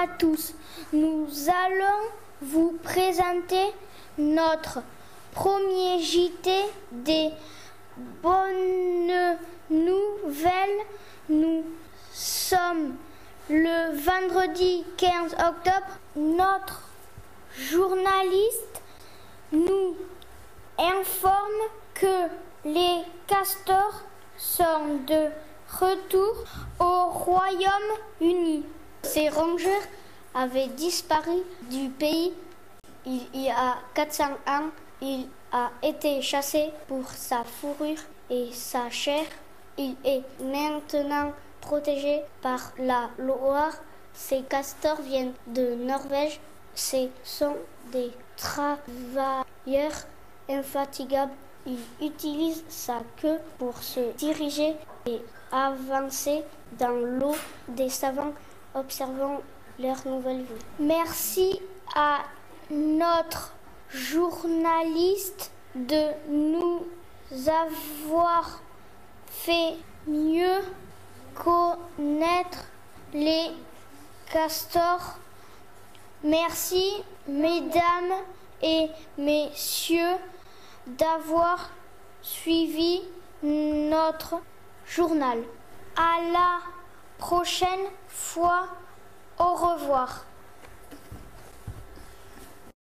À tous. Nous allons vous présenter notre premier JT des bonnes nouvelles. Nous sommes le vendredi 15 octobre. Notre journaliste nous informe que les castors sont de retour au Royaume-Uni. Ces rongeurs avaient disparu du pays il y a 400 ans. Il a été chassé pour sa fourrure et sa chair. Il est maintenant protégé par la loi. Ces castors viennent de Norvège. Ce sont des travailleurs infatigables. Il utilise sa queue pour se diriger et avancer dans l'eau des savants observant leur nouvelle vie. Merci à notre journaliste de nous avoir fait mieux connaître les castors. Merci, mesdames et messieurs, d'avoir suivi notre journal. À la prochaine fois. Au revoir.